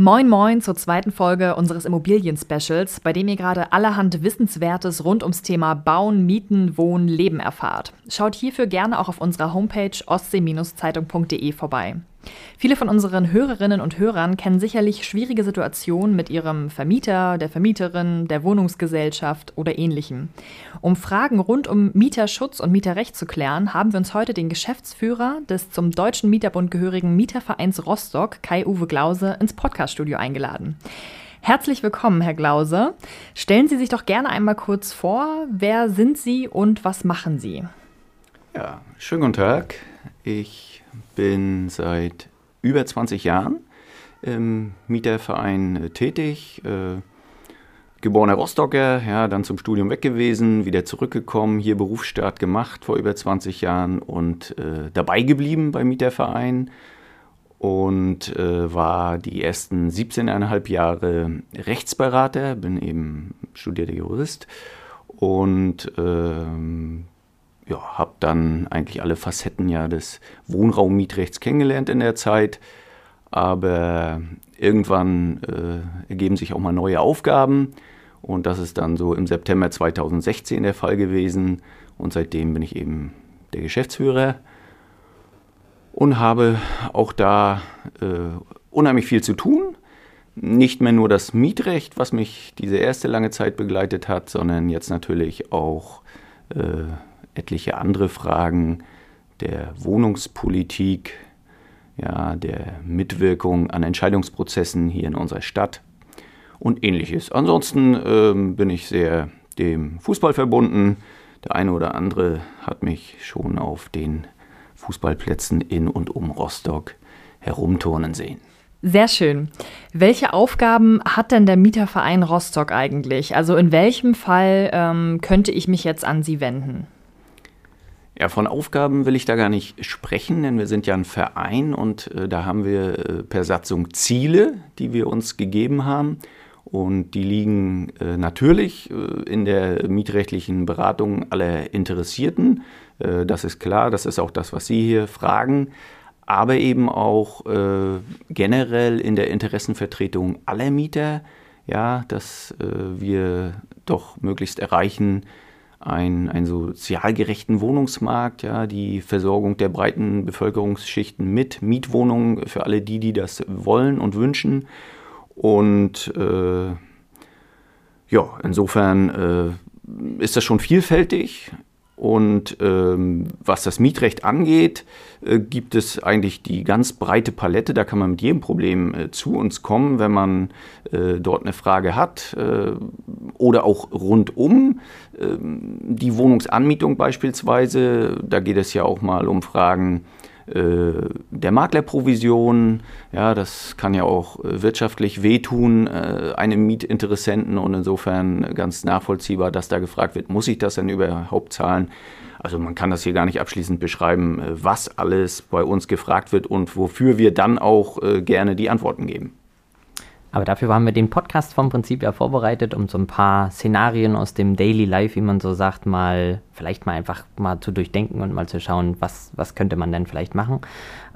Moin Moin zur zweiten Folge unseres Immobilien-Specials, bei dem ihr gerade allerhand Wissenswertes rund ums Thema Bauen, Mieten, Wohnen, Leben erfahrt. Schaut hierfür gerne auch auf unserer Homepage ostsee-zeitung.de vorbei. Viele von unseren Hörerinnen und Hörern kennen sicherlich schwierige Situationen mit ihrem Vermieter, der Vermieterin, der Wohnungsgesellschaft oder ähnlichem. Um Fragen rund um Mieterschutz und Mieterrecht zu klären, haben wir uns heute den Geschäftsführer des zum Deutschen Mieterbund gehörigen Mietervereins Rostock, Kai-Uwe Glause, ins Podcaststudio eingeladen. Herzlich willkommen, Herr Glause. Stellen Sie sich doch gerne einmal kurz vor. Wer sind Sie und was machen Sie? Ja, schönen guten Tag. Ich bin seit über 20 Jahren im Mieterverein äh, tätig. Äh, geborener Rostocker, ja, dann zum Studium weg gewesen, wieder zurückgekommen, hier Berufsstart gemacht vor über 20 Jahren und äh, dabei geblieben beim Mieterverein und äh, war die ersten 17,5 Jahre Rechtsberater, bin eben studierter Jurist und ähm, ja, habe dann eigentlich alle Facetten ja des Wohnraummietrechts kennengelernt in der Zeit. Aber irgendwann äh, ergeben sich auch mal neue Aufgaben. Und das ist dann so im September 2016 der Fall gewesen. Und seitdem bin ich eben der Geschäftsführer und habe auch da äh, unheimlich viel zu tun. Nicht mehr nur das Mietrecht, was mich diese erste lange Zeit begleitet hat, sondern jetzt natürlich auch äh, etliche andere Fragen der Wohnungspolitik, ja, der Mitwirkung an Entscheidungsprozessen hier in unserer Stadt und ähnliches. Ansonsten ähm, bin ich sehr dem Fußball verbunden. Der eine oder andere hat mich schon auf den Fußballplätzen in und um Rostock herumturnen sehen. Sehr schön. Welche Aufgaben hat denn der Mieterverein Rostock eigentlich? Also in welchem Fall ähm, könnte ich mich jetzt an Sie wenden? Ja, von Aufgaben will ich da gar nicht sprechen, denn wir sind ja ein Verein und äh, da haben wir äh, per Satzung Ziele, die wir uns gegeben haben. Und die liegen äh, natürlich äh, in der mietrechtlichen Beratung aller Interessierten. Äh, das ist klar, das ist auch das, was Sie hier fragen. Aber eben auch äh, generell in der Interessenvertretung aller Mieter, ja, dass wir doch möglichst erreichen, einen, einen sozial gerechten Wohnungsmarkt, ja, die Versorgung der breiten Bevölkerungsschichten mit Mietwohnungen für alle die, die das wollen und wünschen. Und äh, ja, insofern äh, ist das schon vielfältig. Und ähm, was das Mietrecht angeht, äh, gibt es eigentlich die ganz breite Palette. Da kann man mit jedem Problem äh, zu uns kommen, wenn man äh, dort eine Frage hat äh, oder auch rundum. Ähm, die Wohnungsanmietung beispielsweise, da geht es ja auch mal um Fragen der Maklerprovision. Ja, das kann ja auch äh, wirtschaftlich wehtun, äh, einem Mietinteressenten und insofern ganz nachvollziehbar, dass da gefragt wird, muss ich das denn überhaupt zahlen? Also man kann das hier gar nicht abschließend beschreiben, was alles bei uns gefragt wird und wofür wir dann auch gerne die Antworten geben. Aber dafür haben wir den Podcast vom Prinzip ja vorbereitet, um so ein paar Szenarien aus dem Daily Life, wie man so sagt, mal vielleicht mal einfach mal zu durchdenken und mal zu schauen, was, was könnte man denn vielleicht machen.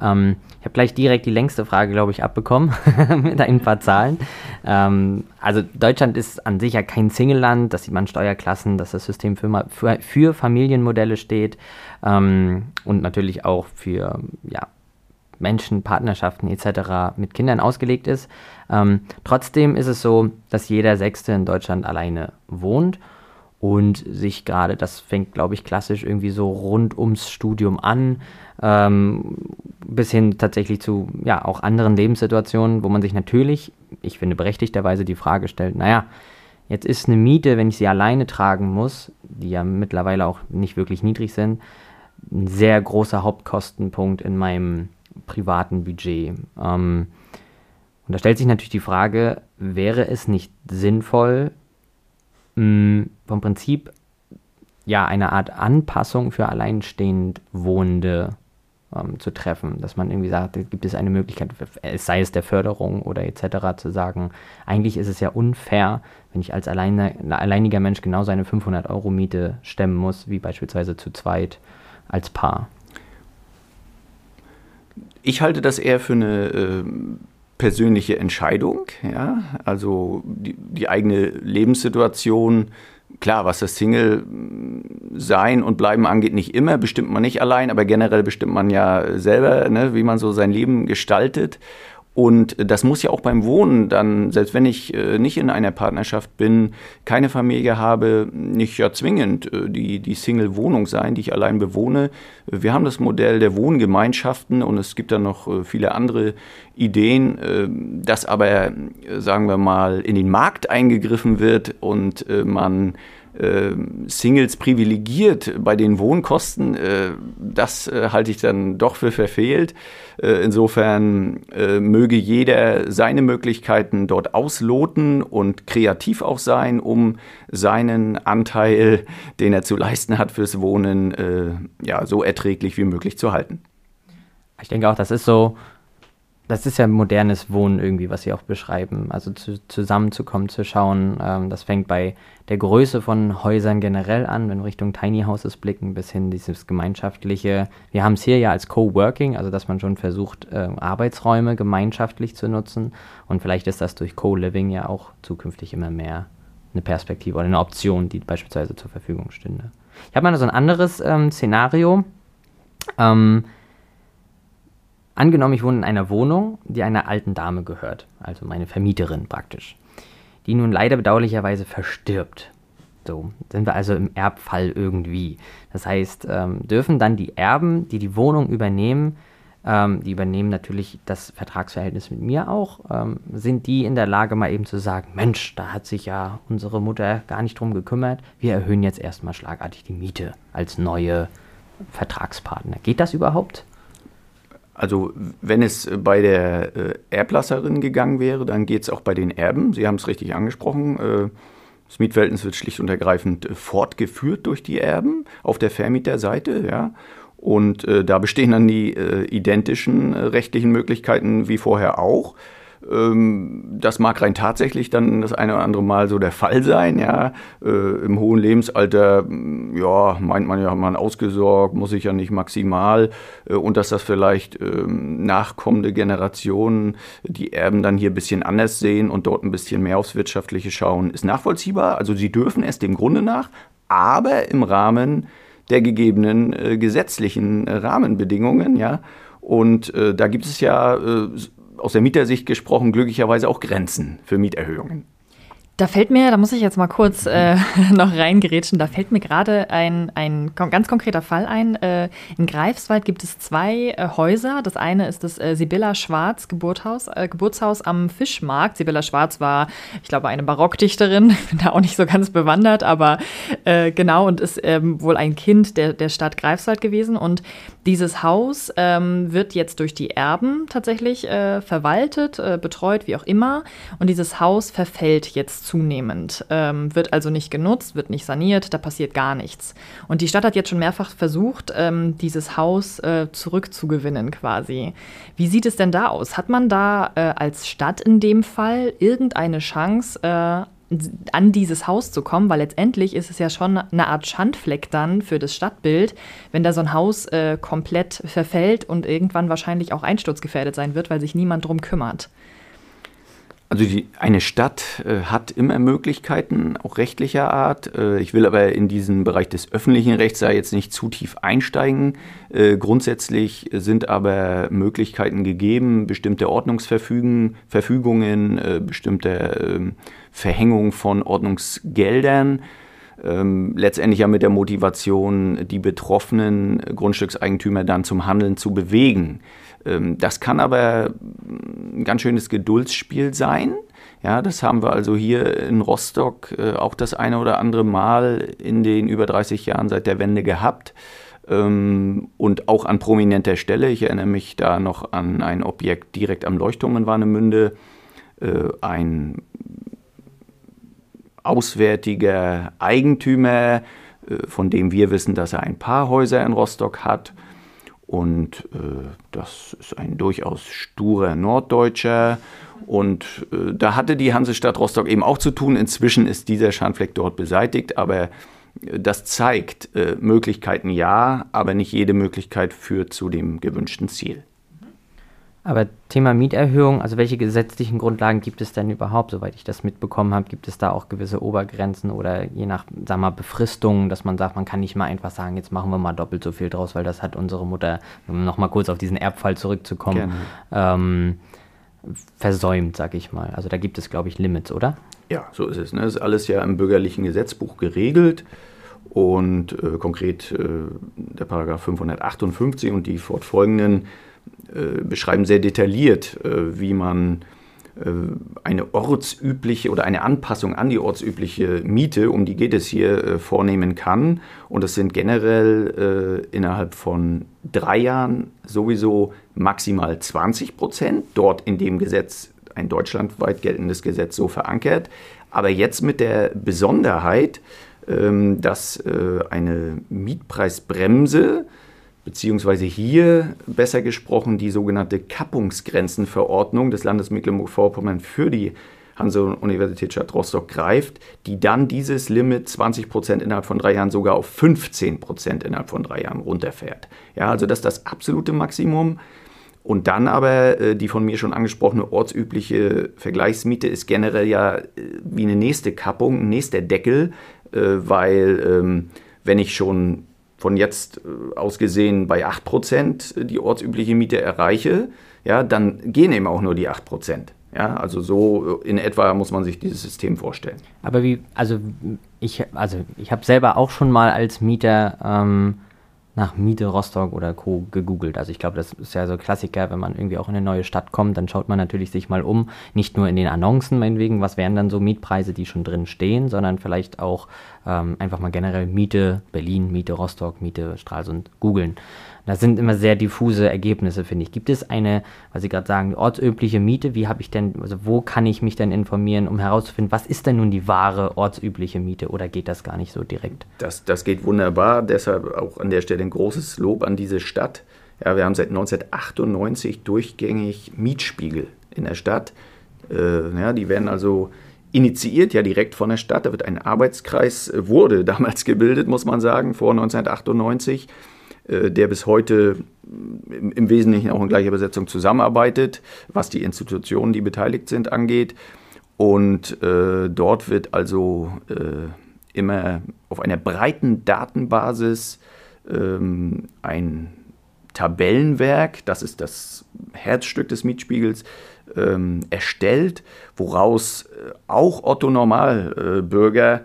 Ähm, ich habe gleich direkt die längste Frage, glaube ich, abbekommen mit ein paar Zahlen. Ähm, also Deutschland ist an sich ja kein Single-Land, das sieht man Steuerklassen, dass das System für, für, für Familienmodelle steht ähm, und natürlich auch für ja, Menschen, Partnerschaften etc. mit Kindern ausgelegt ist. Ähm, trotzdem ist es so, dass jeder Sechste in Deutschland alleine wohnt und sich gerade, das fängt, glaube ich, klassisch irgendwie so rund ums Studium an, ähm, bis hin tatsächlich zu ja auch anderen Lebenssituationen, wo man sich natürlich, ich finde berechtigterweise die Frage stellt, naja, jetzt ist eine Miete, wenn ich sie alleine tragen muss, die ja mittlerweile auch nicht wirklich niedrig sind, ein sehr großer Hauptkostenpunkt in meinem privaten Budget. Ähm, und da stellt sich natürlich die Frage, wäre es nicht sinnvoll, mh, vom Prinzip ja eine Art Anpassung für alleinstehend Wohnende ähm, zu treffen, dass man irgendwie sagt, gibt es eine Möglichkeit, sei es der Förderung oder etc. zu sagen, eigentlich ist es ja unfair, wenn ich als alleine, alleiniger Mensch genau seine 500 Euro Miete stemmen muss, wie beispielsweise zu zweit als Paar. Ich halte das eher für eine äh, persönliche Entscheidung, ja, also die, die eigene Lebenssituation klar, was das Single-Sein und Bleiben angeht, nicht immer, bestimmt man nicht allein, aber generell bestimmt man ja selber, ne, wie man so sein Leben gestaltet. Und das muss ja auch beim Wohnen dann, selbst wenn ich äh, nicht in einer Partnerschaft bin, keine Familie habe, nicht ja zwingend äh, die, die Single-Wohnung sein, die ich allein bewohne. Wir haben das Modell der Wohngemeinschaften und es gibt dann noch äh, viele andere Ideen, äh, dass aber, äh, sagen wir mal, in den Markt eingegriffen wird und äh, Singles privilegiert bei den Wohnkosten, das halte ich dann doch für verfehlt. insofern möge jeder seine Möglichkeiten dort ausloten und kreativ auch sein, um seinen Anteil, den er zu leisten hat fürs Wohnen, ja, so erträglich wie möglich zu halten. Ich denke auch, das ist so das ist ja modernes Wohnen irgendwie, was Sie auch beschreiben. Also zu, zusammenzukommen, zu schauen. Ähm, das fängt bei der Größe von Häusern generell an, wenn wir Richtung Tiny Houses blicken, bis hin dieses gemeinschaftliche. Wir haben es hier ja als Co-Working, also dass man schon versucht, äh, Arbeitsräume gemeinschaftlich zu nutzen. Und vielleicht ist das durch Co-Living ja auch zukünftig immer mehr eine Perspektive oder eine Option, die beispielsweise zur Verfügung stünde. Ich habe mal so ein anderes ähm, Szenario. Ähm, Angenommen, ich wohne in einer Wohnung, die einer alten Dame gehört, also meine Vermieterin praktisch, die nun leider bedauerlicherweise verstirbt. So, sind wir also im Erbfall irgendwie. Das heißt, ähm, dürfen dann die Erben, die die Wohnung übernehmen, ähm, die übernehmen natürlich das Vertragsverhältnis mit mir auch, ähm, sind die in der Lage, mal eben zu sagen, Mensch, da hat sich ja unsere Mutter gar nicht drum gekümmert, wir erhöhen jetzt erstmal schlagartig die Miete als neue Vertragspartner. Geht das überhaupt? Also wenn es bei der äh, Erblasserin gegangen wäre, dann geht es auch bei den Erben. Sie haben es richtig angesprochen. Äh, das Mietverhältnis wird schlicht und ergreifend äh, fortgeführt durch die Erben auf der Vermieterseite. Ja. Und äh, da bestehen dann die äh, identischen äh, rechtlichen Möglichkeiten wie vorher auch. Ähm, das mag rein tatsächlich dann das eine oder andere Mal so der Fall sein, ja. Äh, Im hohen Lebensalter, mm, ja, meint man ja, man ausgesorgt, muss ich ja nicht maximal. Äh, und dass das vielleicht ähm, nachkommende Generationen die Erben dann hier ein bisschen anders sehen und dort ein bisschen mehr aufs Wirtschaftliche schauen, ist nachvollziehbar. Also sie dürfen es dem Grunde nach, aber im Rahmen der gegebenen äh, gesetzlichen äh, Rahmenbedingungen, ja. Und äh, da gibt es ja äh, aus der Mietersicht gesprochen glücklicherweise auch Grenzen für Mieterhöhungen. Da fällt mir, da muss ich jetzt mal kurz äh, noch reingerätschen, da fällt mir gerade ein, ein ganz konkreter Fall ein. Äh, in Greifswald gibt es zwei äh, Häuser. Das eine ist das äh, Sibylla Schwarz Geburtshaus, äh, Geburtshaus am Fischmarkt. Sibylla Schwarz war, ich glaube, eine Barockdichterin, bin da auch nicht so ganz bewandert, aber äh, genau und ist ähm, wohl ein Kind der, der Stadt Greifswald gewesen. Und dieses Haus ähm, wird jetzt durch die Erben tatsächlich verwaltet, betreut, wie auch immer. Und dieses Haus verfällt jetzt zunehmend, ähm, wird also nicht genutzt, wird nicht saniert, da passiert gar nichts. Und die Stadt hat jetzt schon mehrfach versucht, ähm, dieses Haus äh, zurückzugewinnen quasi. Wie sieht es denn da aus? Hat man da äh, als Stadt in dem Fall irgendeine Chance, äh, an dieses Haus zu kommen, weil letztendlich ist es ja schon eine Art Schandfleck dann für das Stadtbild, wenn da so ein Haus äh, komplett verfällt und irgendwann wahrscheinlich auch einsturzgefährdet sein wird, weil sich niemand drum kümmert. Also die, eine Stadt äh, hat immer Möglichkeiten, auch rechtlicher Art. Äh, ich will aber in diesen Bereich des öffentlichen Rechts da jetzt nicht zu tief einsteigen. Äh, grundsätzlich sind aber Möglichkeiten gegeben, bestimmte Ordnungsverfügungen, Verfügungen, äh, bestimmte ähm, Verhängung von Ordnungsgeldern. Ähm, letztendlich ja mit der Motivation, die betroffenen Grundstückseigentümer dann zum Handeln zu bewegen. Ähm, das kann aber ein ganz schönes Geduldsspiel sein. Ja, das haben wir also hier in Rostock äh, auch das eine oder andere Mal in den über 30 Jahren seit der Wende gehabt. Ähm, und auch an prominenter Stelle. Ich erinnere mich da noch an ein Objekt direkt am Leuchtturm in Warnemünde. Äh, ein auswärtiger Eigentümer, äh, von dem wir wissen, dass er ein paar Häuser in Rostock hat, und äh, das ist ein durchaus sturer Norddeutscher. Und äh, da hatte die Hansestadt Rostock eben auch zu tun. Inzwischen ist dieser Schandfleck dort beseitigt, aber äh, das zeigt äh, Möglichkeiten ja, aber nicht jede Möglichkeit führt zu dem gewünschten Ziel. Aber Thema Mieterhöhung, also welche gesetzlichen Grundlagen gibt es denn überhaupt, soweit ich das mitbekommen habe? Gibt es da auch gewisse Obergrenzen oder je nach, sag mal, Befristungen, dass man sagt, man kann nicht mal einfach sagen, jetzt machen wir mal doppelt so viel draus, weil das hat unsere Mutter, um nochmal kurz auf diesen Erbfall zurückzukommen, ähm, versäumt, sag ich mal. Also da gibt es, glaube ich, Limits, oder? Ja, so ist es. Ne? Das ist alles ja im bürgerlichen Gesetzbuch geregelt und äh, konkret äh, der Paragraph 558 und die fortfolgenden beschreiben sehr detailliert, äh, wie man äh, eine ortsübliche oder eine Anpassung an die ortsübliche Miete, um die geht es hier, vornehmen kann. Und das sind generell innerhalb von drei Jahren sowieso maximal 20 Prozent, dort in dem Gesetz, ein deutschlandweit geltendes Gesetz, so verankert. Aber jetzt mit der Besonderheit, ähm, dass eine Mietpreisbremse beziehungsweise hier besser gesprochen die sogenannte Kappungsgrenzenverordnung des Landes Mecklenburg-Vorpommern für die Hanse-Universität Stadt Rostock greift, die dann dieses Limit 20 Prozent innerhalb von drei Jahren sogar auf 15 Prozent innerhalb von drei Jahren runterfährt. Ja, also das ist das absolute Maximum. Und dann aber äh, die von mir schon angesprochene ortsübliche Vergleichsmiete ist generell ja äh, wie eine nächste Kappung, ein nächster Deckel, äh, weil ähm, wenn ich schon von jetzt äh, aus gesehen bei 8% die ortsübliche Miete erreiche, ja, dann gehen eben auch nur die 8%. Ja, also so in etwa muss man sich dieses System vorstellen. Aber wie, also ich, also ich habe selber auch schon mal als Mieter ähm, nach Miete Rostock oder Co. gegoogelt. Also ich glaube, das ist ja so Klassiker, wenn man irgendwie auch in eine neue Stadt kommt, dann schaut man natürlich sich mal um, nicht nur in den Annoncen meinetwegen, was wären dann so Mietpreise, die schon drin stehen, sondern vielleicht auch ähm, einfach mal generell Miete Berlin, Miete Rostock, Miete Stralsund googeln. Das sind immer sehr diffuse Ergebnisse, finde ich. Gibt es eine, was Sie gerade sagen, ortsübliche Miete? Wie habe ich denn, also wo kann ich mich denn informieren, um herauszufinden, was ist denn nun die wahre ortsübliche Miete oder geht das gar nicht so direkt? Das, das geht wunderbar. Deshalb auch an der Stelle ein großes Lob an diese Stadt. Ja, wir haben seit 1998 durchgängig Mietspiegel in der Stadt. Äh, ja, die werden also initiiert ja direkt von der Stadt. Da wird ein Arbeitskreis, äh, wurde damals gebildet, muss man sagen, vor 1998 äh, der bis heute im Wesentlichen auch in gleicher Besetzung zusammenarbeitet, was die Institutionen, die beteiligt sind, angeht. Und äh, dort wird also äh, immer auf einer breiten Datenbasis ähm, ein Tabellenwerk, das ist das Herzstück des Mietspiegels, ähm, erstellt, woraus äh, auch Otto Normalbürger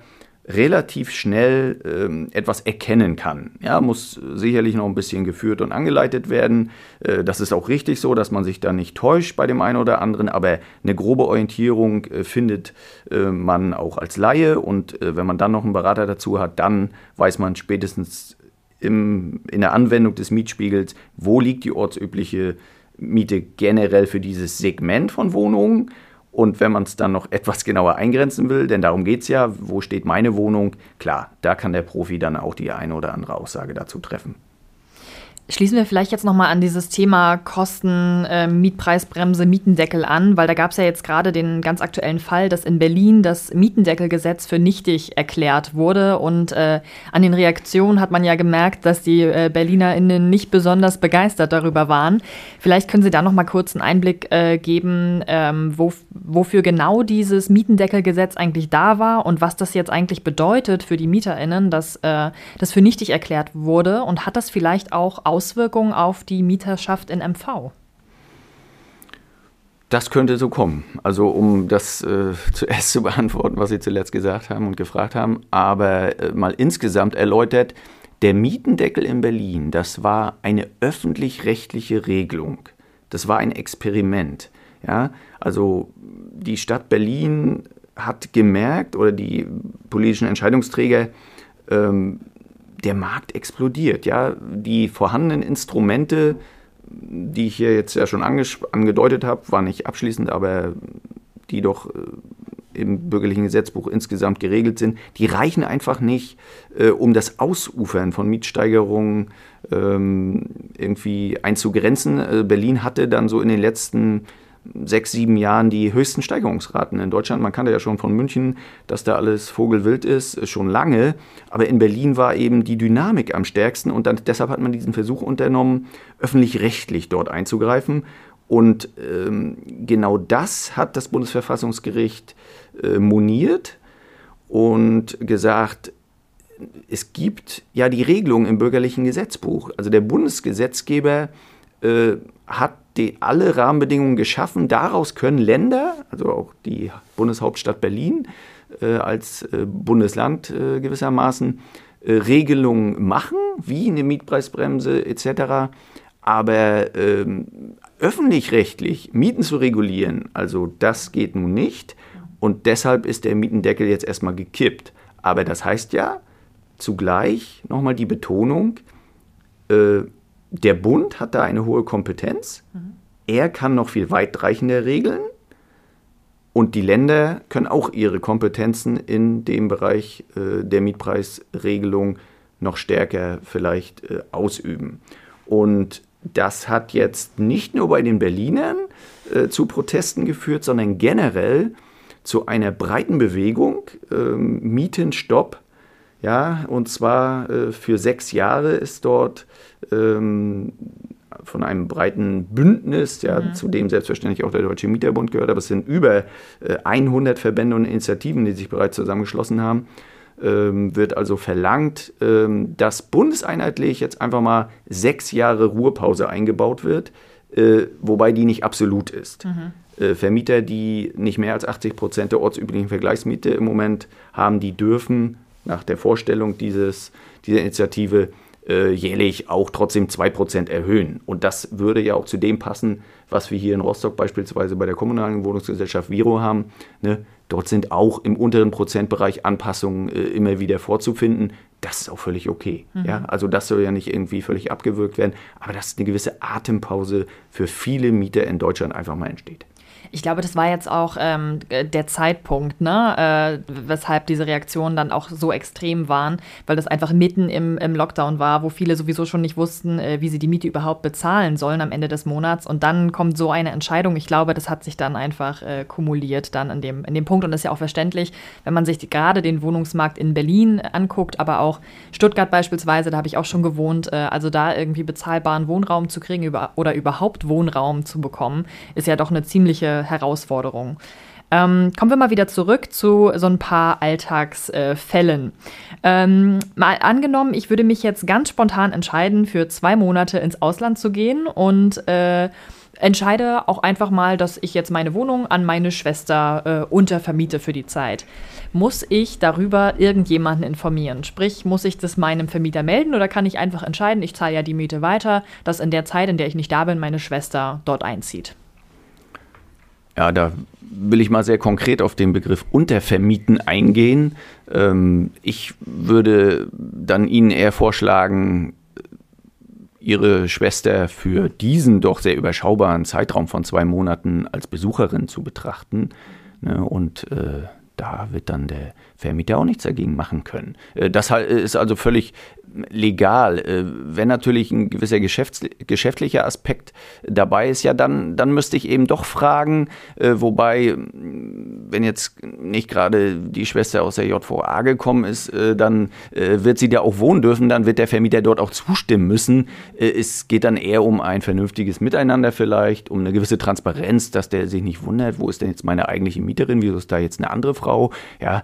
relativ schnell ähm, etwas erkennen kann. Ja, muss sicherlich noch ein bisschen geführt und angeleitet werden. Äh, das ist auch richtig so, dass man sich da nicht täuscht bei dem einen oder anderen, aber eine grobe Orientierung äh, findet äh, man auch als Laie und äh, wenn man dann noch einen Berater dazu hat, dann weiß man spätestens im, in der Anwendung des Mietspiegels, wo liegt die ortsübliche Miete generell für dieses Segment von Wohnungen und wenn man es dann noch etwas genauer eingrenzen will, denn darum geht es ja, wo steht meine Wohnung, klar, da kann der Profi dann auch die eine oder andere Aussage dazu treffen. Schließen wir vielleicht jetzt nochmal an dieses Thema Kosten, äh, Mietpreisbremse, Mietendeckel an, weil da gab es ja jetzt gerade den ganz aktuellen Fall, dass in Berlin das Mietendeckelgesetz für nichtig erklärt wurde. Und äh, an den Reaktionen hat man ja gemerkt, dass die äh, BerlinerInnen nicht besonders begeistert darüber waren. Vielleicht können Sie da nochmal kurz einen Einblick äh, geben, ähm, wo, wofür genau dieses Mietendeckelgesetz eigentlich da war und was das jetzt eigentlich bedeutet für die MieterInnen, dass äh, das für nichtig erklärt wurde. Und hat das vielleicht auch aus Auswirkungen auf die Mieterschaft in MV? Das könnte so kommen. Also um das äh, zuerst zu beantworten, was Sie zuletzt gesagt haben und gefragt haben, aber äh, mal insgesamt erläutert, der Mietendeckel in Berlin, das war eine öffentlich-rechtliche Regelung. Das war ein Experiment. Ja? Also die Stadt Berlin hat gemerkt oder die politischen Entscheidungsträger ähm, der Markt explodiert. Ja? Die vorhandenen Instrumente, die ich hier jetzt ja schon angedeutet habe, waren nicht abschließend, aber die doch äh, im bürgerlichen Gesetzbuch insgesamt geregelt sind, die reichen einfach nicht, äh, um das Ausufern von Mietsteigerungen ähm, irgendwie einzugrenzen. Äh, Berlin hatte dann so in den letzten sechs, sieben Jahren die höchsten Steigerungsraten in Deutschland. Man kannte ja schon von München, dass da alles Vogelwild ist, schon lange. Aber in Berlin war eben die Dynamik am stärksten und dann, deshalb hat man diesen Versuch unternommen, öffentlich-rechtlich dort einzugreifen. Und ähm, genau das hat das Bundesverfassungsgericht äh, moniert und gesagt, es gibt ja die Regelung im bürgerlichen Gesetzbuch. Also der Bundesgesetzgeber äh, hat die, alle Rahmenbedingungen geschaffen. Daraus können Länder, also auch die Bundeshauptstadt Berlin äh, als äh, Bundesland äh, gewissermaßen, äh, Regelungen machen, wie eine Mietpreisbremse etc. Aber ähm, öffentlich-rechtlich Mieten zu regulieren, also das geht nun nicht. Und deshalb ist der Mietendeckel jetzt erstmal gekippt. Aber das heißt ja zugleich nochmal die Betonung, äh, der Bund hat da eine hohe Kompetenz. Mhm. Er kann noch viel weitreichender regeln. Und die Länder können auch ihre Kompetenzen in dem Bereich äh, der Mietpreisregelung noch stärker vielleicht äh, ausüben. Und das hat jetzt nicht nur bei den Berlinern äh, zu Protesten geführt, sondern generell zu einer breiten Bewegung. Ähm, Mietenstopp, ja, und zwar äh, für sechs Jahre ist dort ähm, von einem breiten Bündnis, ja, mhm. zu dem selbstverständlich auch der Deutsche Mieterbund gehört, aber es sind über äh, 100 Verbände und Initiativen, die sich bereits zusammengeschlossen haben, ähm, wird also verlangt, ähm, dass bundeseinheitlich jetzt einfach mal sechs Jahre Ruhepause eingebaut wird, äh, wobei die nicht absolut ist. Mhm. Äh, Vermieter, die nicht mehr als 80 Prozent der ortsüblichen Vergleichsmiete im Moment haben, die dürfen nach der Vorstellung dieses, dieser Initiative äh, jährlich auch trotzdem 2% erhöhen. Und das würde ja auch zu dem passen, was wir hier in Rostock beispielsweise bei der kommunalen Wohnungsgesellschaft Viro haben. Ne? Dort sind auch im unteren Prozentbereich Anpassungen äh, immer wieder vorzufinden. Das ist auch völlig okay. Mhm. Ja? Also das soll ja nicht irgendwie völlig abgewürgt werden, aber dass eine gewisse Atempause für viele Mieter in Deutschland einfach mal entsteht. Ich glaube, das war jetzt auch ähm, der Zeitpunkt, ne? Äh, weshalb diese Reaktionen dann auch so extrem waren, weil das einfach mitten im, im Lockdown war, wo viele sowieso schon nicht wussten, äh, wie sie die Miete überhaupt bezahlen sollen am Ende des Monats. Und dann kommt so eine Entscheidung. Ich glaube, das hat sich dann einfach äh, kumuliert dann an dem, in dem Punkt. Und das ist ja auch verständlich, wenn man sich gerade den Wohnungsmarkt in Berlin anguckt, aber auch Stuttgart beispielsweise, da habe ich auch schon gewohnt. Äh, also da irgendwie bezahlbaren Wohnraum zu kriegen über, oder überhaupt Wohnraum zu bekommen, ist ja doch eine ziemliche Herausforderung. Ähm, kommen wir mal wieder zurück zu so ein paar Alltagsfällen. Äh, ähm, mal angenommen, ich würde mich jetzt ganz spontan entscheiden, für zwei Monate ins Ausland zu gehen und äh, entscheide auch einfach mal, dass ich jetzt meine Wohnung an meine Schwester äh, untervermiete für die Zeit. Muss ich darüber irgendjemanden informieren? Sprich, muss ich das meinem Vermieter melden oder kann ich einfach entscheiden, ich zahle ja die Miete weiter, dass in der Zeit, in der ich nicht da bin, meine Schwester dort einzieht? Ja, da will ich mal sehr konkret auf den Begriff Untervermieten eingehen. Ähm, ich würde dann Ihnen eher vorschlagen, Ihre Schwester für diesen doch sehr überschaubaren Zeitraum von zwei Monaten als Besucherin zu betrachten. Ne, und äh, da wird dann der Vermieter auch nichts dagegen machen können. Äh, das ist also völlig legal. Äh, wenn natürlich ein gewisser Geschäfts geschäftlicher Aspekt dabei ist, ja, dann, dann müsste ich eben doch fragen, äh, wobei, wenn jetzt nicht gerade die Schwester aus der JVA gekommen ist, äh, dann wird sie da auch wohnen dürfen, dann wird der Vermieter dort auch zustimmen müssen. Es geht dann eher um ein vernünftiges Miteinander vielleicht, um eine gewisse Transparenz, dass der sich nicht wundert, wo ist denn jetzt meine eigentliche Mieterin, wieso ist da jetzt eine andere Frau? Ja,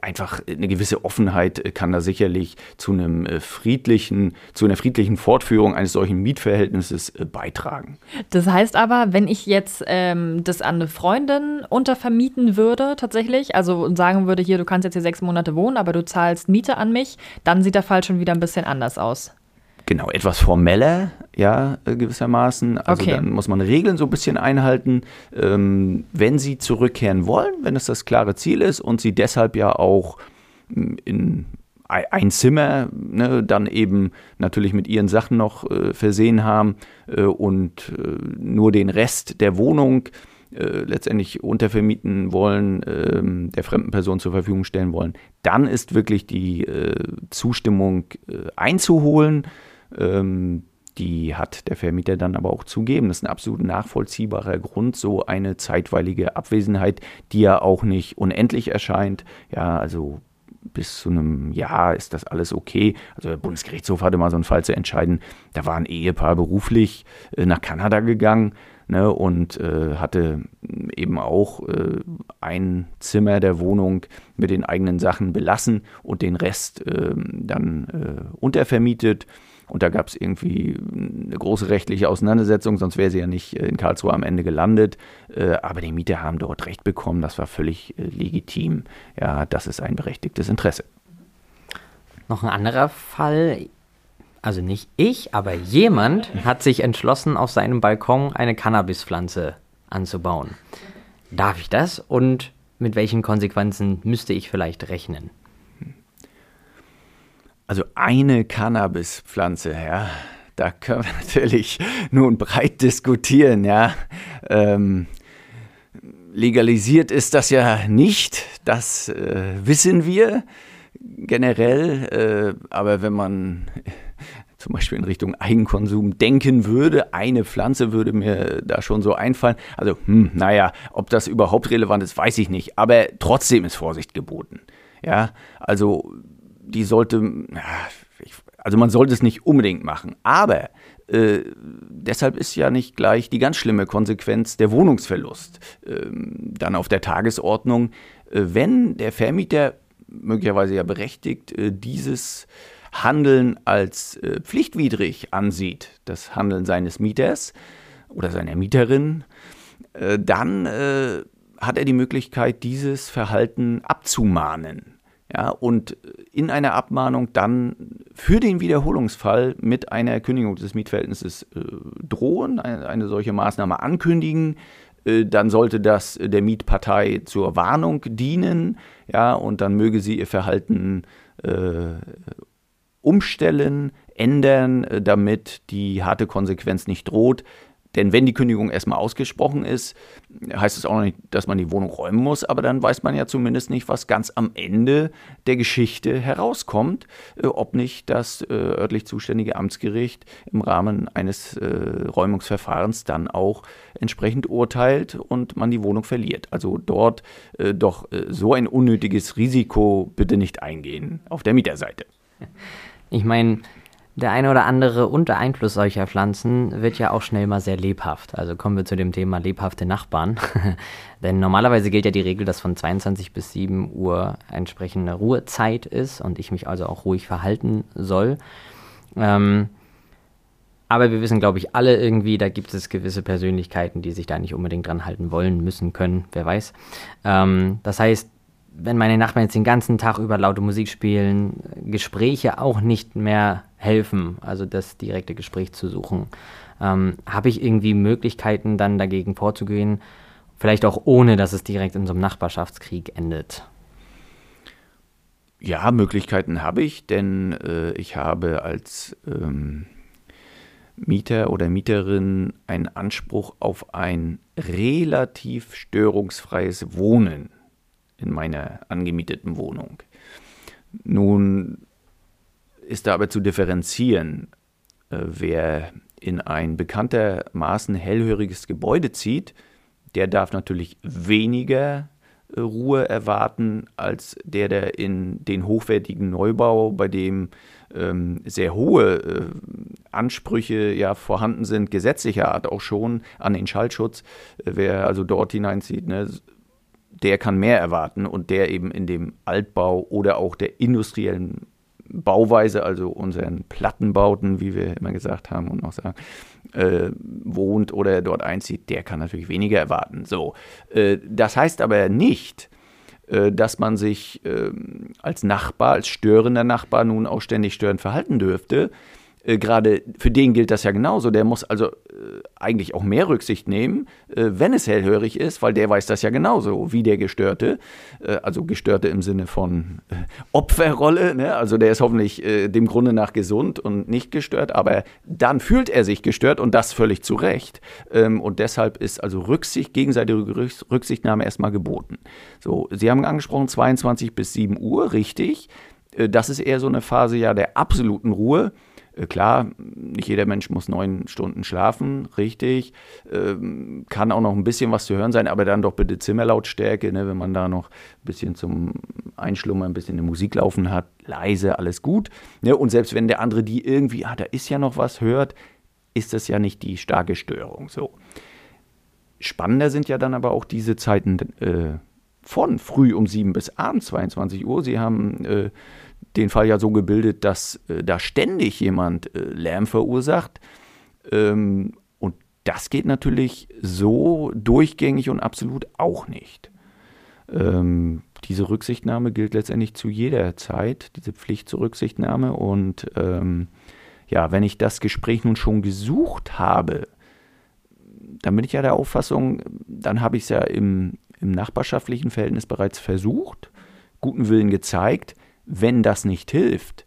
einfach eine gewisse Offenheit kann da sicherlich zu einem friedlichen, zu einer friedlichen Fortführung eines solchen Mietverhältnisses äh, beitragen. Das heißt aber, wenn ich jetzt ähm, das an eine Freundin untervermieten würde, tatsächlich, also sagen würde, hier, du kannst jetzt hier sechs Monate wohnen, aber du zahlst Miete an mich, dann sieht der Fall schon wieder ein bisschen anders aus. Genau, etwas formeller, ja, äh, gewissermaßen. Also okay. dann muss man Regeln so ein bisschen einhalten. Ähm, wenn sie zurückkehren wollen, wenn es das klare Ziel ist und sie deshalb ja auch hm, in ein Zimmer ne, dann eben natürlich mit ihren Sachen noch äh, versehen haben äh, und äh, nur den Rest der Wohnung äh, letztendlich untervermieten wollen, ähm, der fremden Person zur Verfügung stellen wollen, dann ist wirklich die äh, Zustimmung einzuholen. Ähm, die hat der Vermieter dann aber auch zugeben. Das ist ein absolut nachvollziehbarer Grund, so eine zeitweilige Abwesenheit, die ja auch nicht unendlich erscheint. Ja, also bis zu einem Jahr ist das alles okay. Also der Bundesgerichtshof hatte mal so einen Fall zu entscheiden. Da war ein Ehepaar beruflich äh, nach Kanada gegangen ne, und äh, hatte eben auch äh, ein Zimmer der Wohnung mit den eigenen Sachen belassen und den Rest ähm, dann äh, untervermietet. Und da gab es irgendwie eine große rechtliche Auseinandersetzung, sonst wäre sie ja nicht in Karlsruhe am Ende gelandet. Äh, aber die Mieter haben dort Recht bekommen, das war völlig äh, legitim. Ja, das ist ein berechtigtes Interesse. Noch ein anderer Fall, also nicht ich, aber jemand hat sich entschlossen, auf seinem Balkon eine Cannabispflanze anzubauen. Darf ich das und mit welchen Konsequenzen müsste ich vielleicht rechnen? Also eine Cannabispflanze, ja, da können wir natürlich nun breit diskutieren, ja. Ähm, legalisiert ist das ja nicht, das äh, wissen wir generell, äh, aber wenn man zum Beispiel in Richtung Eigenkonsum denken würde, eine Pflanze würde mir da schon so einfallen. Also, hm, naja, ob das überhaupt relevant ist, weiß ich nicht, aber trotzdem ist Vorsicht geboten. Ja, also die sollte, also man sollte es nicht unbedingt machen, aber äh, deshalb ist ja nicht gleich die ganz schlimme Konsequenz der Wohnungsverlust äh, dann auf der Tagesordnung, äh, wenn der Vermieter möglicherweise ja berechtigt äh, dieses Handeln als äh, pflichtwidrig ansieht, das Handeln seines Mieters oder seiner Mieterin, äh, dann hat er die Möglichkeit, dieses Verhalten abzumahnen ja, und in einer Abmahnung dann für den Wiederholungsfall mit einer Kündigung des Mietverhältnisses äh, drohen, eine, eine, solche Maßnahme ankündigen. Äh, dann sollte das der Mietpartei zur Warnung dienen, ja, und dann möge sie ihr Verhalten äh, umstellen, ändern, äh, damit die harte Konsequenz nicht droht. Denn wenn die Kündigung erstmal ausgesprochen ist, heißt es auch noch nicht, dass man die Wohnung räumen muss, aber dann weiß man ja zumindest nicht, was ganz am Ende der Geschichte herauskommt, äh, ob nicht das äh, örtlich zuständige Amtsgericht im Rahmen eines äh, Räumungsverfahrens dann auch entsprechend urteilt und man die Wohnung verliert. Also dort äh, doch äh, so ein unnötiges Risiko bitte nicht eingehen auf der Mieterseite. Ich meine, der eine oder andere unter Einfluss solcher Pflanzen wird ja auch schnell mal sehr lebhaft. Also kommen wir zu dem Thema lebhafte Nachbarn. Denn normalerweise gilt ja die Regel, dass von 22 bis 7 Uhr entsprechende Ruhezeit ist und ich mich also auch ruhig verhalten soll. Ähm, aber wir wissen, glaube ich, alle irgendwie, da gibt es gewisse Persönlichkeiten, die sich da nicht unbedingt dran halten wollen, müssen, können, wer weiß. Ähm, das heißt, wenn meine Nachbarn jetzt den ganzen Tag über laute Musik spielen, Gespräche auch nicht mehr helfen, also das direkte Gespräch zu suchen, ähm, habe ich irgendwie Möglichkeiten dann dagegen vorzugehen, vielleicht auch ohne, dass es direkt in so einem Nachbarschaftskrieg endet. Ja, Möglichkeiten habe ich, denn äh, ich habe als ähm, Mieter oder Mieterin einen Anspruch auf ein relativ störungsfreies Wohnen in meiner angemieteten Wohnung. Nun ist da aber zu differenzieren, äh, wer in ein bekanntermaßen hellhöriges Gebäude zieht, der darf natürlich weniger äh, Ruhe erwarten als der, der in den hochwertigen Neubau, bei dem ähm, sehr hohe äh, Ansprüche ja vorhanden sind, gesetzlicher Art auch schon an den Schallschutz, äh, wer also dort hineinzieht, ne, der kann mehr erwarten und der eben in dem Altbau oder auch der industriellen Bauweise, also unseren Plattenbauten, wie wir immer gesagt haben und noch sagen, äh, wohnt oder dort einzieht, der kann natürlich weniger erwarten. So, äh, das heißt aber nicht, äh, dass man sich ähm, als Nachbar, als störender Nachbar nun auch ständig störend verhalten dürfte. Äh, gerade für den gilt das ja genauso. Der muss also äh, eigentlich auch mehr Rücksicht nehmen, äh, wenn es hellhörig ist, weil der weiß das ja genauso wie der Gestörte. Äh, also Gestörte im Sinne von äh, Opferrolle. Ne? Also der ist hoffentlich dem Grunde nach gesund und nicht gestört, aber dann fühlt er sich gestört und das völlig zu Recht. Ähm, und deshalb ist also Rücksicht, gegenseitige Rücksichtnahme erstmal geboten. So, Sie haben angesprochen 22 bis 7 Uhr, richtig. Das ist eher so eine Phase ja der absoluten Ruhe klar, nicht jeder Mensch muss neun Stunden schlafen, richtig. Ähm, kann auch noch ein bisschen was zu hören sein, aber dann doch bitte Zimmerlautstärke, ne, wenn man da noch ein bisschen zum Einschlummern, ein bisschen eine Musik laufen hat, leise, alles gut. Ne, und selbst wenn der andere die irgendwie, ah, da ist ja noch was, hört, ist das ja nicht die starke Störung. So. Spannender sind ja dann aber auch diese Zeiten äh, von früh um 7 bis abends 22 Uhr. Sie haben äh, den Fall ja so gebildet, dass äh, da ständig jemand äh, Lärm verursacht. Ähm, und das geht natürlich so durchgängig und absolut auch nicht. Ähm, diese Rücksichtnahme gilt letztendlich zu jeder Zeit, diese Pflicht zur Rücksichtnahme. Und ähm, ja, wenn ich das Gespräch nun schon gesucht habe, dann bin ich ja der Auffassung, dann habe ich es ja im, im nachbarschaftlichen Verhältnis bereits versucht, guten Willen gezeigt. Wenn das nicht hilft,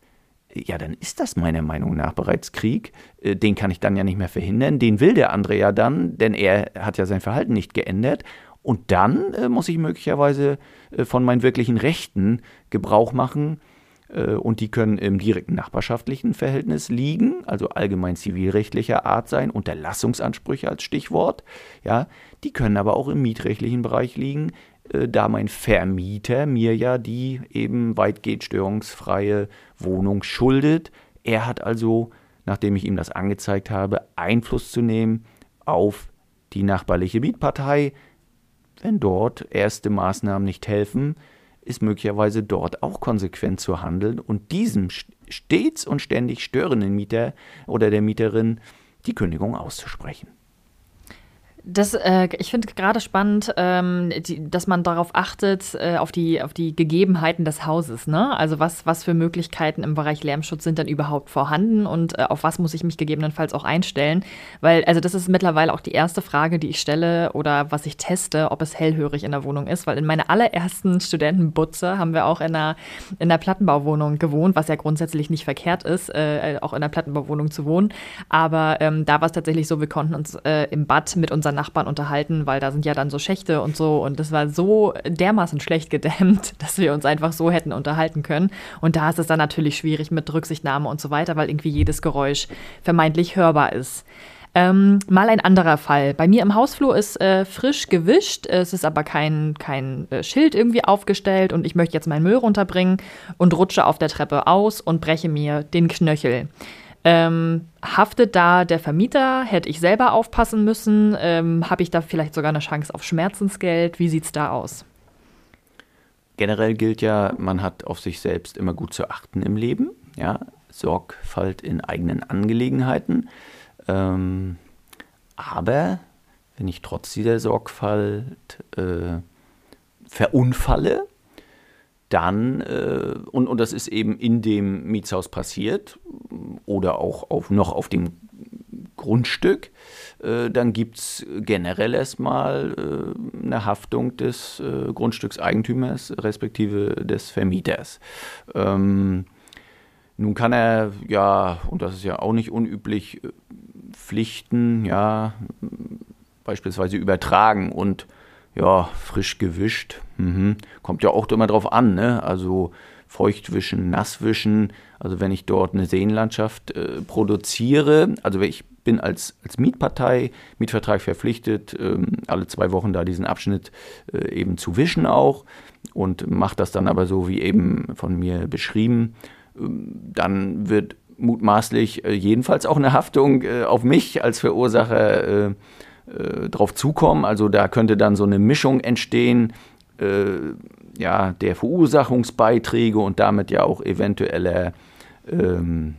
ja, dann ist das meiner Meinung nach bereits Krieg. Äh, den kann ich dann ja nicht mehr verhindern. Den will der andere ja dann, denn er hat ja sein Verhalten nicht geändert. Und dann äh, muss ich möglicherweise äh, von meinen wirklichen Rechten Gebrauch machen, und die können im direkten nachbarschaftlichen Verhältnis liegen, also allgemein zivilrechtlicher Art sein, Unterlassungsansprüche als Stichwort. Ja, die können aber auch im mietrechtlichen Bereich liegen, äh, da mein Vermieter mir ja die eben weitgehend störungsfreie Wohnung schuldet. Er hat also, nachdem ich ihm das angezeigt habe, Einfluss zu nehmen auf die nachbarliche Mietpartei. Wenn dort erste Maßnahmen nicht helfen, ist möglicherweise dort auch konsequent zu handeln und diesem stets und ständig störenden Mieter oder der Mieterin die Kündigung auszusprechen. Das, äh, ich finde gerade spannend, ähm, die, dass man darauf achtet, äh, auf, die, auf die Gegebenheiten des Hauses. Ne? Also was, was für Möglichkeiten im Bereich Lärmschutz sind dann überhaupt vorhanden und äh, auf was muss ich mich gegebenenfalls auch einstellen? Weil, also das ist mittlerweile auch die erste Frage, die ich stelle oder was ich teste, ob es hellhörig in der Wohnung ist. Weil in meiner allerersten Studentenbutze haben wir auch in einer, in einer Plattenbauwohnung gewohnt, was ja grundsätzlich nicht verkehrt ist, äh, auch in einer Plattenbauwohnung zu wohnen. Aber ähm, da war es tatsächlich so, wir konnten uns äh, im Bad mit unseren Nachbarn unterhalten, weil da sind ja dann so Schächte und so. Und das war so dermaßen schlecht gedämmt, dass wir uns einfach so hätten unterhalten können. Und da ist es dann natürlich schwierig mit Rücksichtnahme und so weiter, weil irgendwie jedes Geräusch vermeintlich hörbar ist. Ähm, mal ein anderer Fall. Bei mir im Hausflur ist äh, frisch gewischt, es ist aber kein, kein äh, Schild irgendwie aufgestellt und ich möchte jetzt meinen Müll runterbringen und rutsche auf der Treppe aus und breche mir den Knöchel. Ähm, haftet da der Vermieter? Hätte ich selber aufpassen müssen? Ähm, Habe ich da vielleicht sogar eine Chance auf Schmerzensgeld? Wie sieht es da aus? Generell gilt ja, man hat auf sich selbst immer gut zu achten im Leben. Ja? Sorgfalt in eigenen Angelegenheiten. Ähm, aber wenn ich trotz dieser Sorgfalt äh, verunfalle, dann, äh, und, und das ist eben in dem Mietshaus passiert oder auch auf, noch auf dem Grundstück, äh, dann gibt es generell erstmal äh, eine Haftung des äh, Grundstückseigentümers respektive des Vermieters. Ähm, nun kann er ja, und das ist ja auch nicht unüblich, äh, Pflichten ja beispielsweise übertragen und ja, frisch gewischt. Mhm. Kommt ja auch immer drauf an, ne? Also feuchtwischen, nasswischen. Also wenn ich dort eine Seenlandschaft äh, produziere, also ich bin als, als Mietpartei, Mietvertrag verpflichtet, ähm, alle zwei Wochen da diesen Abschnitt äh, eben zu wischen auch und mache das dann aber so wie eben von mir beschrieben. Ähm, dann wird mutmaßlich äh, jedenfalls auch eine Haftung äh, auf mich als Verursacher äh, drauf zukommen. Also da könnte dann so eine Mischung entstehen, äh, ja, der Verursachungsbeiträge und damit ja auch eventueller ähm,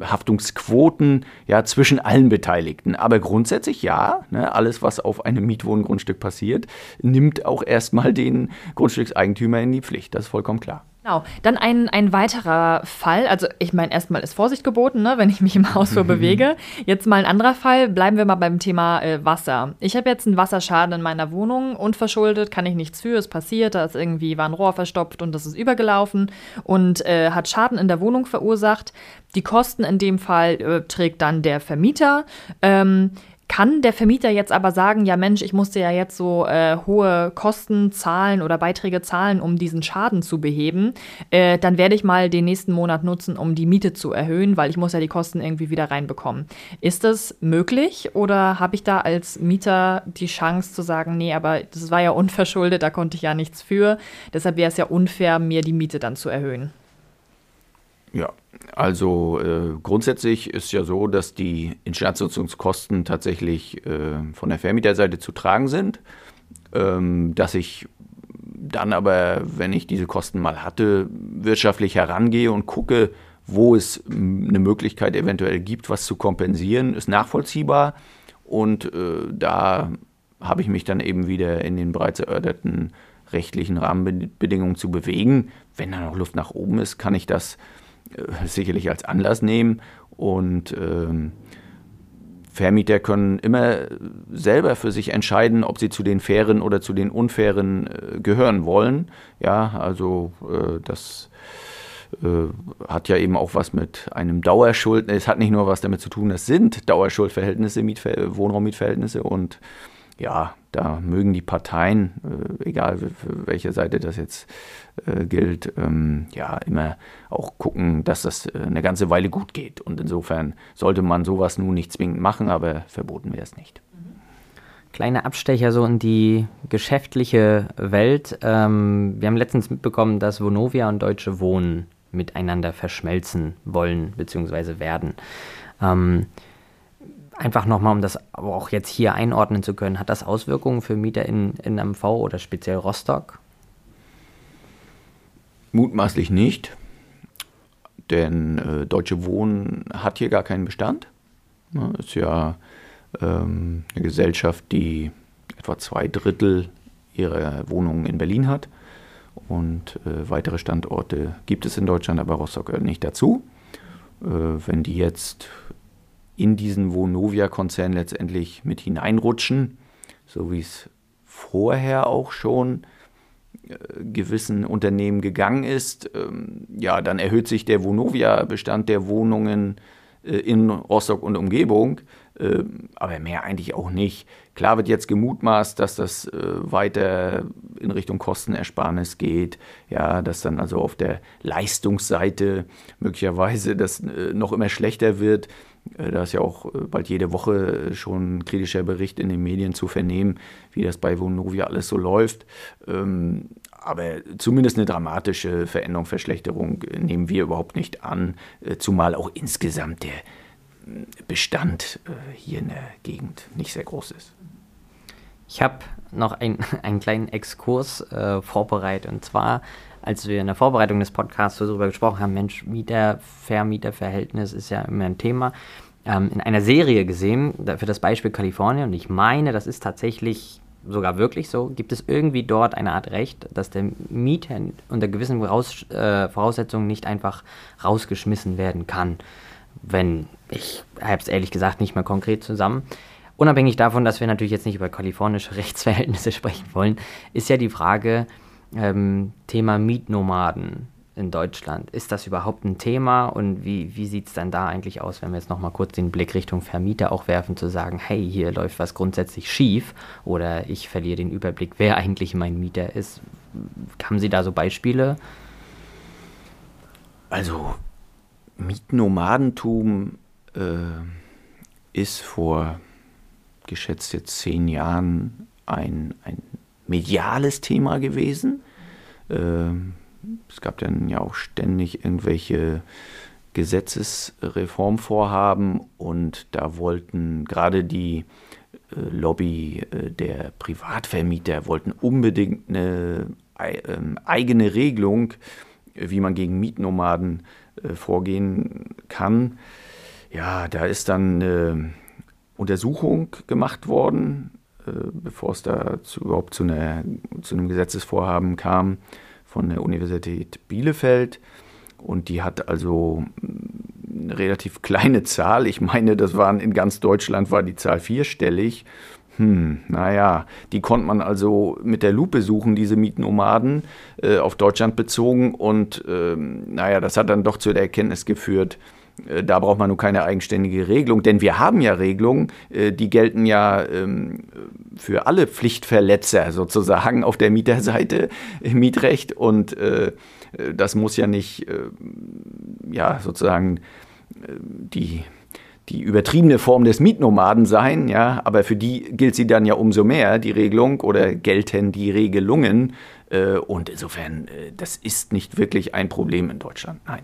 Haftungsquoten ja zwischen allen Beteiligten. Aber grundsätzlich ja, ne, alles, was auf einem Mietwohngrundstück passiert, nimmt auch erstmal den Grundstückseigentümer in die Pflicht. Das ist vollkommen klar. Genau. Dann ein, ein weiterer Fall. Also, ich meine, erstmal ist Vorsicht geboten, ne, wenn ich mich im Haus so bewege. Jetzt mal ein anderer Fall. Bleiben wir mal beim Thema äh, Wasser. Ich habe jetzt einen Wasserschaden in meiner Wohnung. Unverschuldet, kann ich nichts für. Es passiert. Da ist irgendwie war ein Rohr verstopft und das ist übergelaufen und äh, hat Schaden in der Wohnung verursacht. Die Kosten in dem Fall äh, trägt dann der Vermieter. Ähm, Kann der Vermieter jetzt aber sagen, ja Mensch, ich musste ja jetzt so äh, hohe Kosten zahlen oder Beiträge zahlen, um diesen Schaden zu beheben, äh, dann werde ich mal den nächsten Monat nutzen, um die Miete zu erhöhen, weil ich muss ja die Kosten irgendwie wieder reinbekommen. Ist das möglich oder habe ich da als Mieter die Chance zu sagen, nee, aber das war ja unverschuldet, da konnte ich ja nichts für, deshalb wäre es ja unfair, mir die Miete dann zu erhöhen? Ja, also äh, grundsätzlich ist ja so, dass die Instandsetzungskosten tatsächlich äh, von der Vermieterseite zu tragen sind. Ähm, dass ich dann aber, wenn ich diese Kosten mal hatte, wirtschaftlich herangehe und gucke, wo es eine Möglichkeit eventuell gibt, was zu kompensieren, ist nachvollziehbar. Und äh, da habe ich mich dann eben wieder in den bereits erörterten rechtlichen Rahmenbedingungen zu bewegen. Wenn da noch Luft nach oben ist, kann ich das sicherlich als Anlass nehmen und ähm, Vermieter können immer selber für sich entscheiden, ob sie zu den fairen oder zu den unfairen äh, gehören wollen. Ja, also äh, das äh, hat ja eben auch was mit einem Dauerschuld. Es hat nicht nur was damit zu tun, es sind Dauerschuldverhältnisse, Mietver Wohnraummietverhältnisse und ja, da mögen die Parteien, äh, egal für welche Seite das jetzt äh, gilt, ähm, ja, immer auch gucken, dass das äh, eine ganze Weile gut geht. Und insofern sollte man sowas nun nicht zwingend machen, aber verboten wäre es nicht. Kleine Abstecher so in die geschäftliche Welt. Ähm, wir haben letztens mitbekommen, dass Vonovia und Deutsche Wohnen miteinander verschmelzen wollen bzw. werden. Ähm, einfach nochmal, um das auch jetzt hier einordnen zu können, hat das Auswirkungen für Mieter in, in MV oder speziell Rostock? Mutmaßlich nicht, denn äh, Deutsche Wohnen hat hier gar keinen Bestand. Ja, ist ja ähm, eine Gesellschaft, die etwa zwei Drittel ihrer Wohnungen in Berlin hat. Und äh, weitere Standorte gibt es in Deutschland, aber Rostock gehört nicht dazu. Äh, wenn die jetzt in diesen Vonovia-Konzern letztendlich mit hineinrutschen, so wie es vorher auch schon äh, gewissen Unternehmen gegangen ist, ähm, ja, dann erhöht sich der Vonovia-Bestand der Wohnungen äh, in Rostock und Umgebung, äh, aber mehr eigentlich auch nicht. Klar wird jetzt gemutmaßt, dass das äh, weiter in Richtung Kostenersparnis geht, ja, dass dann also auf der Leistungsseite möglicherweise das noch immer schlechter wird. Äh, da ist ja auch äh, bald jede Woche äh, schon ein kritischer Bericht in den Medien zu vernehmen, wie das bei Vonovia alles so läuft. Ähm, aber zumindest eine dramatische Veränderung, Verschlechterung nehmen wir überhaupt nicht an, zumal auch insgesamt der Bestand hier in der Gegend nicht sehr groß ist. Ich habe noch ein, einen kleinen Exkurs äh, vorbereitet und zwar als wir in der Vorbereitung des Podcasts darüber gesprochen haben, Mensch, Mieter, Vermieterverhältnis ist ja immer ein Thema, ähm, in einer Serie gesehen, für das Beispiel Kalifornien, und ich meine, das ist tatsächlich sogar wirklich so, gibt es irgendwie dort eine Art Recht, dass der Mieter unter gewissen Voraus äh, Voraussetzungen nicht einfach rausgeschmissen werden kann, wenn, ich habe es ehrlich gesagt nicht mehr konkret zusammen, Unabhängig davon, dass wir natürlich jetzt nicht über kalifornische Rechtsverhältnisse sprechen wollen, ist ja die Frage, ähm, Thema Mietnomaden in Deutschland. Ist das überhaupt ein Thema und wie, wie sieht es dann da eigentlich aus, wenn wir jetzt nochmal kurz den Blick Richtung Vermieter auch werfen, zu sagen, hey, hier läuft was grundsätzlich schief oder ich verliere den Überblick, wer eigentlich mein Mieter ist. Haben Sie da so Beispiele? Also Mietnomadentum äh, ist vor geschätzt jetzt zehn Jahren ein, ein mediales Thema gewesen. Ähm, es gab dann ja auch ständig irgendwelche Gesetzesreformvorhaben und da wollten gerade die äh, Lobby äh, der Privatvermieter wollten unbedingt eine ähm, eigene Regelung, wie man gegen Mietnomaden äh, vorgehen kann. Ja, da ist dann eine Untersuchung gemacht worden bevor es da zu, überhaupt zu, einer, zu einem Gesetzesvorhaben kam von der Universität Bielefeld. Und die hat also mm, eine relativ kleine Zahl. Ich meine, das waren in ganz Deutschland war die Zahl vierstellig. Hm, naja, die konnte man also mit der Lupe suchen, diese Mietnomaden, äh, auf Deutschland bezogen. Und äh, naja, das hat dann doch zu der Erkenntnis geführt, äh, da braucht man nur keine eigenständige Regelung, denn wir haben ja Regelungen, äh, die gelten ja ähm, für alle Pflichtverletzer sozusagen auf der Mieterseite im Mietrecht und äh, das muss ja nicht ja sozusagen die die übertriebene Form des Mietnomaden sein, ja, aber für die gilt sie dann ja umso mehr, die Regelung, oder gelten die Regelungen. und insofern, das ist nicht wirklich ein Problem in Deutschland, nein.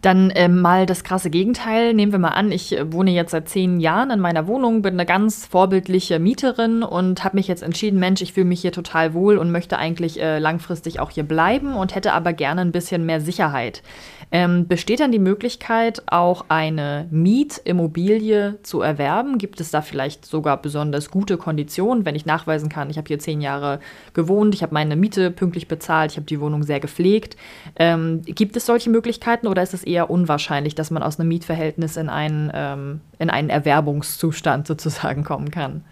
Dann ähm, mal das krasse Gegenteil. Nehmen wir mal an, ich äh, wohne jetzt seit zehn Jahren in meiner Wohnung, bin eine ganz vorbildliche Mieterin und habe mich jetzt entschieden, Mensch, ich fühle mich hier total wohl und möchte eigentlich äh, langfristig auch hier bleiben und hätte aber gerne ein bisschen mehr Sicherheit. Ähm, besteht dann die Möglichkeit, auch eine Mietimmobilie zu erwerben? Gibt es da vielleicht sogar besonders gute Konditionen, wenn ich nachweisen kann, ich habe hier zehn Jahre gewohnt, ich habe meine Miete pünktlich bezahlt, ich habe die Wohnung sehr gepflegt? Ähm, gibt es solche Möglichkeiten oder ist es eher unwahrscheinlich, dass man aus einem Mietverhältnis in einen, ähm, in einen Erwerbungszustand sozusagen kommen kann?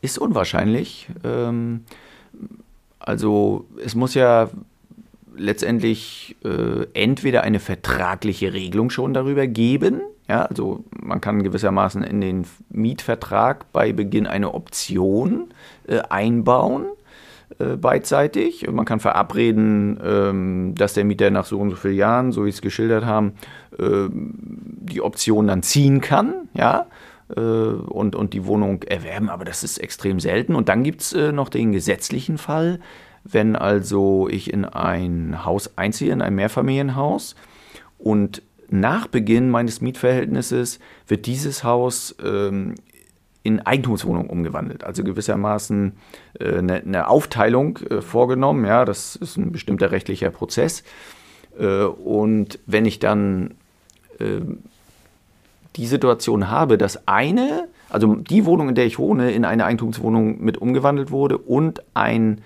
Ist unwahrscheinlich. Ähm, also es muss ja letztendlich äh, entweder eine vertragliche Regelung schon darüber geben, ja, also man kann gewissermaßen in den Mietvertrag bei Beginn eine Option äh, einbauen, äh, beidseitig. Man kann verabreden, ähm, dass der Mieter nach so und so vielen Jahren, so wie es geschildert haben, äh, die Option dann ziehen kann, ja, äh, und, und die Wohnung erwerben, aber das ist extrem selten. Und dann gibt es äh, noch den gesetzlichen Fall, wenn also ich in ein Haus einziehe, in ein Mehrfamilienhaus und nach Beginn meines Mietverhältnisses wird dieses Haus ähm, in Eigentumswohnung umgewandelt. Also gewissermaßen äh, eine, eine, Aufteilung äh, vorgenommen. Ja, das ist ein bestimmter rechtlicher Prozess. Äh, und wenn ich dann die Situation habe, dass eine, also die Wohnung, in der ich wohne, in eine Eigentumswohnung mit umgewandelt wurde und ein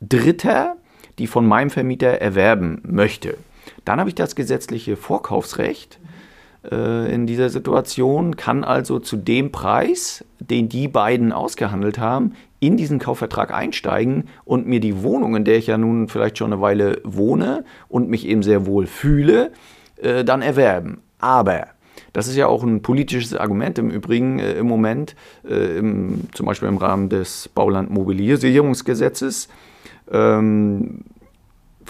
Dritter die von meinem Vermieter erwerben möchte. Dann habe ich das gesetzliche Vorkaufsrecht äh, in dieser Situation, kann also zu dem Preis, den die beiden ausgehandelt haben, in diesen Kaufvertrag einsteigen und mir die Wohnung, in der ich ja nun vielleicht schon eine Weile wohne und mich eben sehr wohl fühle, äh, dann erwerben. Aber das ist ja auch ein politisches Argument im Übrigen äh, im Moment, äh, im, zum Beispiel im Rahmen des Bauland-Mobilisierungsgesetzes ähm,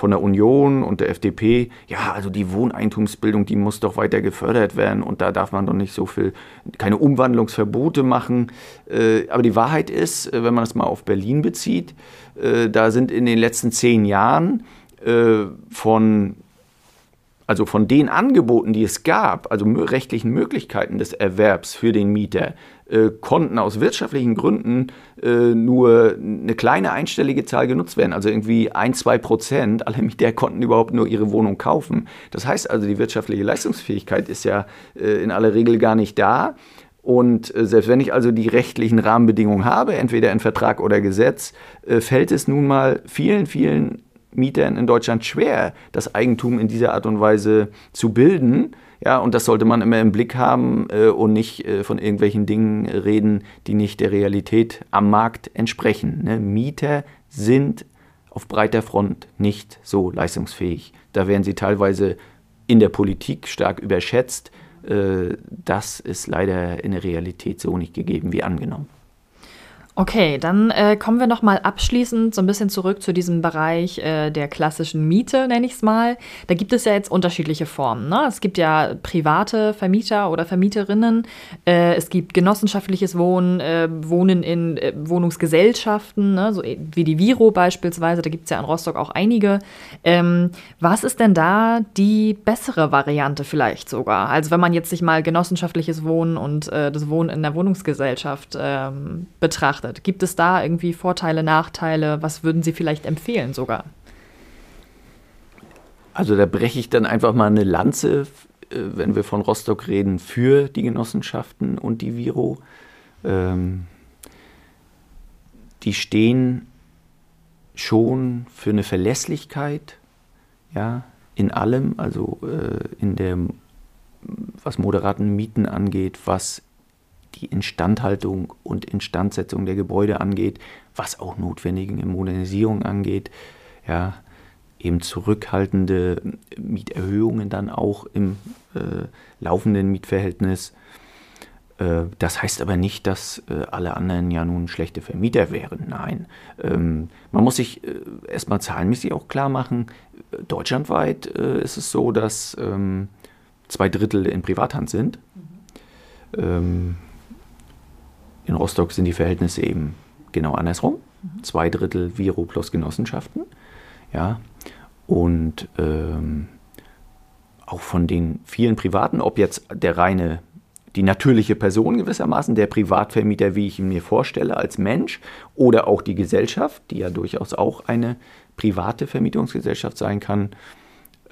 von der Union und der FDP, ja, also die Wohneigentumsbildung, die muss doch weiter gefördert werden und da darf man doch nicht so viel, keine Umwandlungsverbote machen. Äh, aber die Wahrheit ist, äh, wenn man das mal auf Berlin bezieht, äh, da sind in den letzten zehn Jahren von also von den Angeboten, die es gab, also rechtlichen Möglichkeiten des Erwerbs für den Mieter, äh, konnten aus wirtschaftlichen Gründen äh, nur eine kleine einstellige Zahl genutzt werden. Also irgendwie ein, zwei Prozent aller Mieter konnten überhaupt nur ihre Wohnung kaufen. Das heißt also, die wirtschaftliche Leistungsfähigkeit ist ja äh, in aller Regel gar nicht da. Und äh, selbst wenn ich also die rechtlichen Rahmenbedingungen habe, entweder in Vertrag oder Gesetz, äh, fällt es nun mal vielen, vielen Mietern in Deutschland schwer, das Eigentum in dieser Art und Weise zu bilden. Ja, und das sollte man immer im Blick haben äh, und nicht äh, von irgendwelchen Dingen reden, die nicht der Realität am Markt entsprechen. Ne? Mieter sind auf breiter Front nicht so leistungsfähig. Da werden sie teilweise in der Politik stark überschätzt. Äh, das ist leider in der Realität so nicht gegeben wie angenommen. Okay, dann äh, kommen wir noch mal abschließend so ein bisschen zurück zu diesem Bereich äh, der klassischen Miete, nenne ich es mal. Da gibt es ja jetzt unterschiedliche Formen. Ne? Es gibt ja private Vermieter oder Vermieterinnen, äh, es gibt genossenschaftliches Wohnen, äh, Wohnen in äh, Wohnungsgesellschaften, ne? so wie die Viro beispielsweise. Da gibt es ja in Rostock auch einige. Ähm, was ist denn da die bessere Variante vielleicht sogar? Also wenn man jetzt sich mal genossenschaftliches Wohnen und äh, das Wohnen in der Wohnungsgesellschaft ähm, betrachtet betrachtet? Gibt es da irgendwie Vorteile, Nachteile? Was würden Sie vielleicht empfehlen sogar? Also da breche ich dann einfach mal eine Lanze, äh, wenn wir von Rostock reden, für die Genossenschaften und die Viro. Ähm, die stehen schon für eine Verlässlichkeit, ja, in allem, also äh, in der, was moderaten Mieten angeht, was die Instandhaltung und Instandsetzung der Gebäude angeht, was auch notwendige Modernisierung angeht. Ja, eben zurückhaltende Mieterhöhungen dann auch im äh, laufenden Mietverhältnis. Äh, das heißt aber nicht, dass äh, alle anderen ja nun schlechte Vermieter wären. Nein. Ähm, man muss sich äh, erstmal zahlenmäßig auch klar machen, deutschlandweit ist es so, dass ähm, zwei Drittel in Privathand sind. Mhm. In Rostock sind die Verhältnisse eben genau andersrum. Mhm. Zwei Drittel Viro plus Genossenschaften. Ja. Und ähm, auch von den vielen Privaten, ob jetzt der reine die natürliche Person gewissermaßen, der Privatvermieter, wie ich ihn mir vorstelle, als Mensch, oder auch die Gesellschaft, die ja durchaus auch eine private Vermietungsgesellschaft sein kann,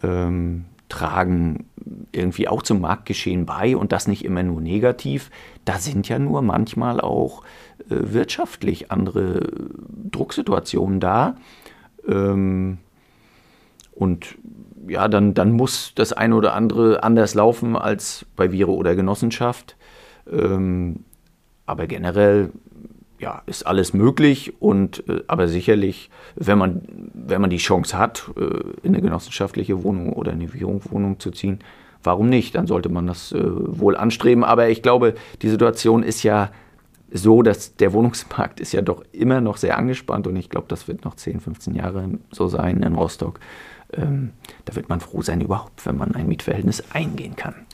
ähm, tragen irgendwie auch zum Marktgeschehen bei und das nicht immer nur negativ. Da sind ja nur manchmal auch äh, wirtschaftlich andere Drucksituationen da. Ähm, und ja, dann, dann muss das eine oder andere anders laufen als bei Viro oder Genossenschaft. Ähm, aber generell ja, ist alles möglich und äh, aber sicherlich, wenn man, wenn man die Chance hat, äh, in eine genossenschaftliche Wohnung oder eine Wohnung zu ziehen, warum nicht? Dann sollte man das äh, wohl anstreben. Aber ich glaube, die Situation ist ja so, dass der Wohnungsmarkt ist ja doch immer noch sehr angespannt und ich glaube, das wird noch 10, 15 Jahre so sein in Rostock. Ähm, da wird man froh sein überhaupt, wenn man ein Mietverhältnis eingehen kann.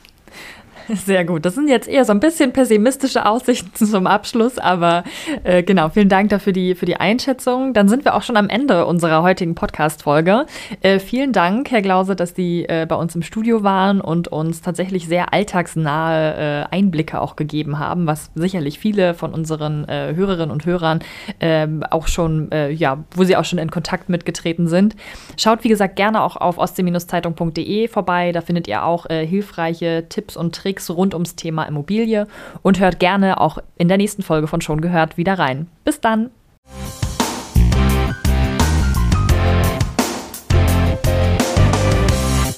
Sehr gut. Das sind jetzt eher so ein bisschen pessimistische Aussichten zum Abschluss, aber äh, genau, vielen Dank dafür die, für die Einschätzung. Dann sind wir auch schon am Ende unserer heutigen Podcast-Folge. Äh, vielen Dank, Herr Glause, dass Sie äh, bei uns im Studio waren und uns tatsächlich sehr alltagsnahe äh, Einblicke auch gegeben haben, was sicherlich viele von unseren äh, Hörerinnen und Hörern ähm, auch schon, äh, ja, wo sie auch schon in Kontakt mitgetreten sind. Schaut, wie gesagt, gerne auch auf ostsee-zeitung.de vorbei. Da findet ihr auch hilfreiche Tipps und Tricks Tricks rund ums Thema Immobilie und hört gerne auch in der nächsten Folge von Schon gehört wieder rein. Bis dann!